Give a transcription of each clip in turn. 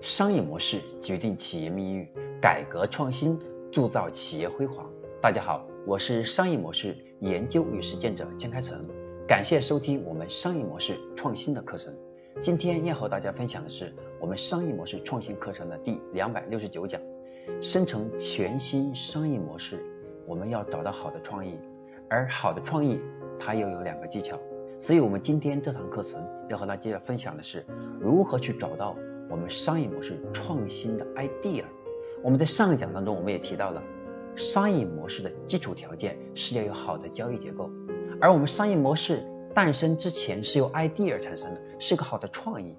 商业模式决定企业命运，改革创新铸造企业辉煌。大家好，我是商业模式研究与实践者江开成，感谢收听我们商业模式创新的课程。今天要和大家分享的是我们商业模式创新课程的第两百六十九讲，生成全新商业模式，我们要找到好的创意，而好的创意它又有两个技巧。所以，我们今天这堂课程要和大家分享的是如何去找到我们商业模式创新的 idea。我们在上一讲当中，我们也提到了商业模式的基础条件是要有好的交易结构，而我们商业模式诞生之前是由 idea 产生的，是个好的创意。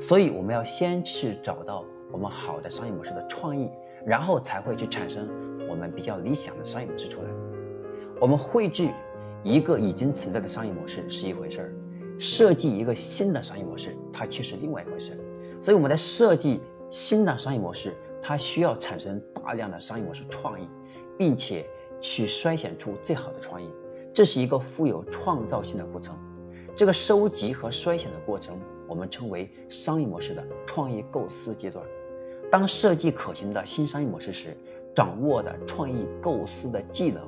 所以，我们要先去找到我们好的商业模式的创意，然后才会去产生我们比较理想的商业模式出来。我们汇聚。一个已经存在的商业模式是一回事儿，设计一个新的商业模式，它却是另外一回事。所以我们在设计新的商业模式，它需要产生大量的商业模式创意，并且去筛选出最好的创意，这是一个富有创造性的过程。这个收集和筛选的过程，我们称为商业模式的创意构思阶段。当设计可行的新商业模式时，掌握的创意构思的技能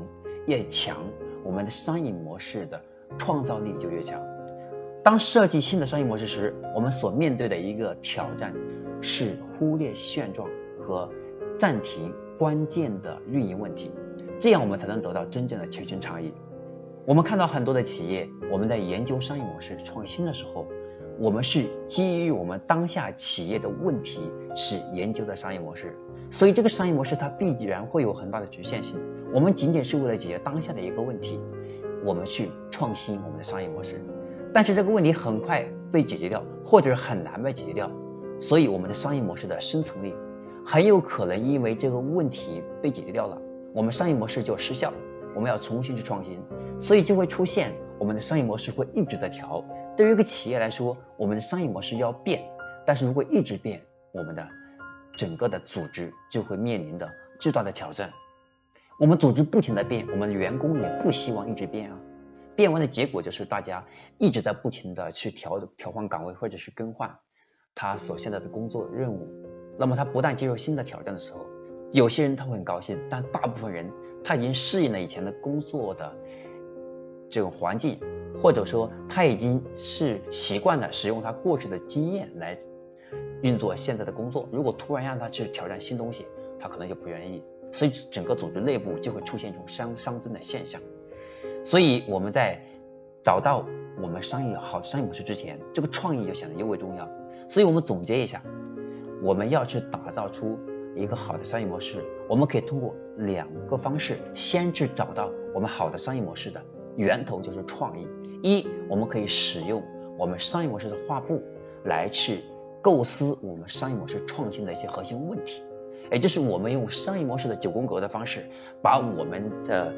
越强。我们的商业模式的创造力就越强。当设计新的商业模式时，我们所面对的一个挑战是忽略现状和暂停关键的运营问题，这样我们才能得到真正的全新差异。我们看到很多的企业，我们在研究商业模式创新的时候，我们是基于我们当下企业的问题是研究的商业模式，所以这个商业模式它必然会有很大的局限性。我们仅仅是为了解决当下的一个问题，我们去创新我们的商业模式，但是这个问题很快被解决掉，或者是很难被解决掉，所以我们的商业模式的生存力很有可能因为这个问题被解决掉了，我们商业模式就失效，我们要重新去创新，所以就会出现我们的商业模式会一直在调。对于一个企业来说，我们的商业模式要变，但是如果一直变，我们的整个的组织就会面临的巨大的挑战。我们组织不停的变，我们的员工也不希望一直变啊。变温的结果就是大家一直在不停的去调调换岗位或者是更换他所现在的工作任务。那么他不但接受新的挑战的时候，有些人他会很高兴，但大部分人他已经适应了以前的工作的这种环境，或者说他已经是习惯了使用他过去的经验来运作现在的工作。如果突然让他去挑战新东西，他可能就不愿意。所以整个组织内部就会出现一种熵熵增的现象。所以我们在找到我们商业好商业模式之前，这个创意就显得尤为重要。所以我们总结一下，我们要去打造出一个好的商业模式，我们可以通过两个方式，先去找到我们好的商业模式的源头，就是创意。一，我们可以使用我们商业模式的画布来去构思我们商业模式创新的一些核心问题。也就是我们用商业模式的九宫格的方式，把我们的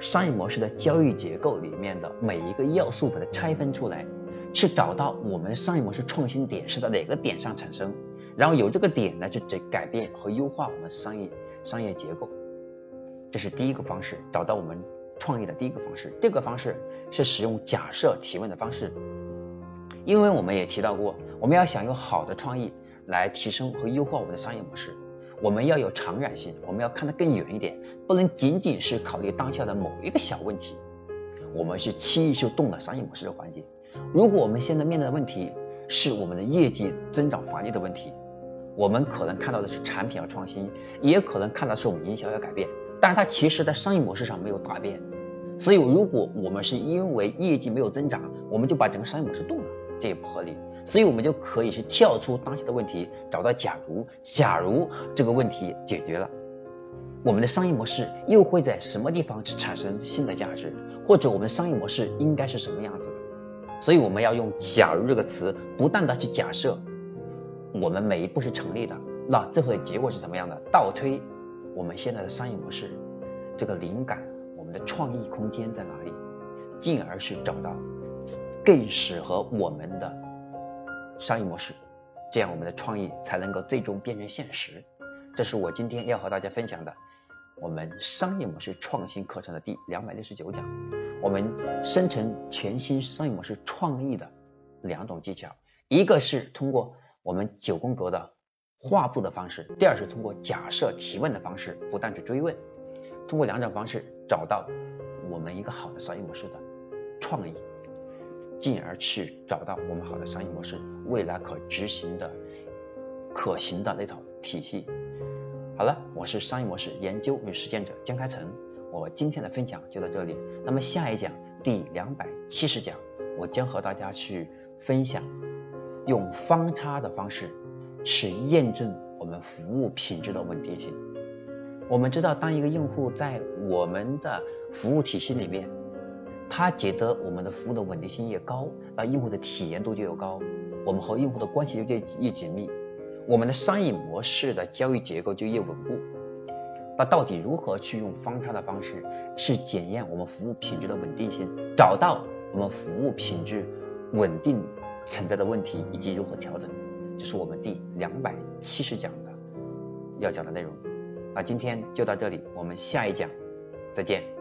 商业模式的交易结构里面的每一个要素把它拆分出来，去找到我们商业模式创新点是在哪个点上产生，然后由这个点呢去改变和优化我们商业商业结构。这是第一个方式，找到我们创意的第一个方式。第二个方式是使用假设提问的方式，因为我们也提到过，我们要想有好的创意来提升和优化我们的商业模式。我们要有长远性，我们要看得更远一点，不能仅仅是考虑当下的某一个小问题。我们是轻易就动了商业模式的环节。如果我们现在面对的问题是我们的业绩增长乏力的问题，我们可能看到的是产品要创新，也可能看到是我们营销要改变，但是它其实在商业模式上没有大变。所以，如果我们是因为业绩没有增长，我们就把整个商业模式动了，这也不合理。所以我们就可以去跳出当下的问题，找到假如，假如这个问题解决了，我们的商业模式又会在什么地方去产生新的价值，或者我们的商业模式应该是什么样子的？所以我们要用“假如”这个词，不断的去假设我们每一步是成立的，那最后的结果是怎么样的？倒推我们现在的商业模式，这个灵感，我们的创意空间在哪里？进而是找到更适合我们的。商业模式，这样我们的创意才能够最终变成现实。这是我今天要和大家分享的我们商业模式创新课程的第两百六十九讲。我们生成全新商业模式创意的两种技巧，一个是通过我们九宫格的画布的方式，第二是通过假设提问的方式，不断去追问，通过两种方式找到我们一个好的商业模式的创意，进而去找到我们好的商业模式未来可执行的可行的那套体系。好了，我是商业模式研究与实践者江开成，我今天的分享就到这里。那么下一讲第两百七十讲，我将和大家去分享用方差的方式。去验证我们服务品质的稳定性。我们知道，当一个用户在我们的服务体系里面，他觉得我们的服务的稳定性越高，那用户的体验度就越高，我们和用户的关系就越越紧密，我们的商业模式的交易结构就越稳固。那到底如何去用方差的方式去检验我们服务品质的稳定性，找到我们服务品质稳定存在的问题，以及如何调整？这是我们第两百七十讲的要讲的内容，那今天就到这里，我们下一讲再见。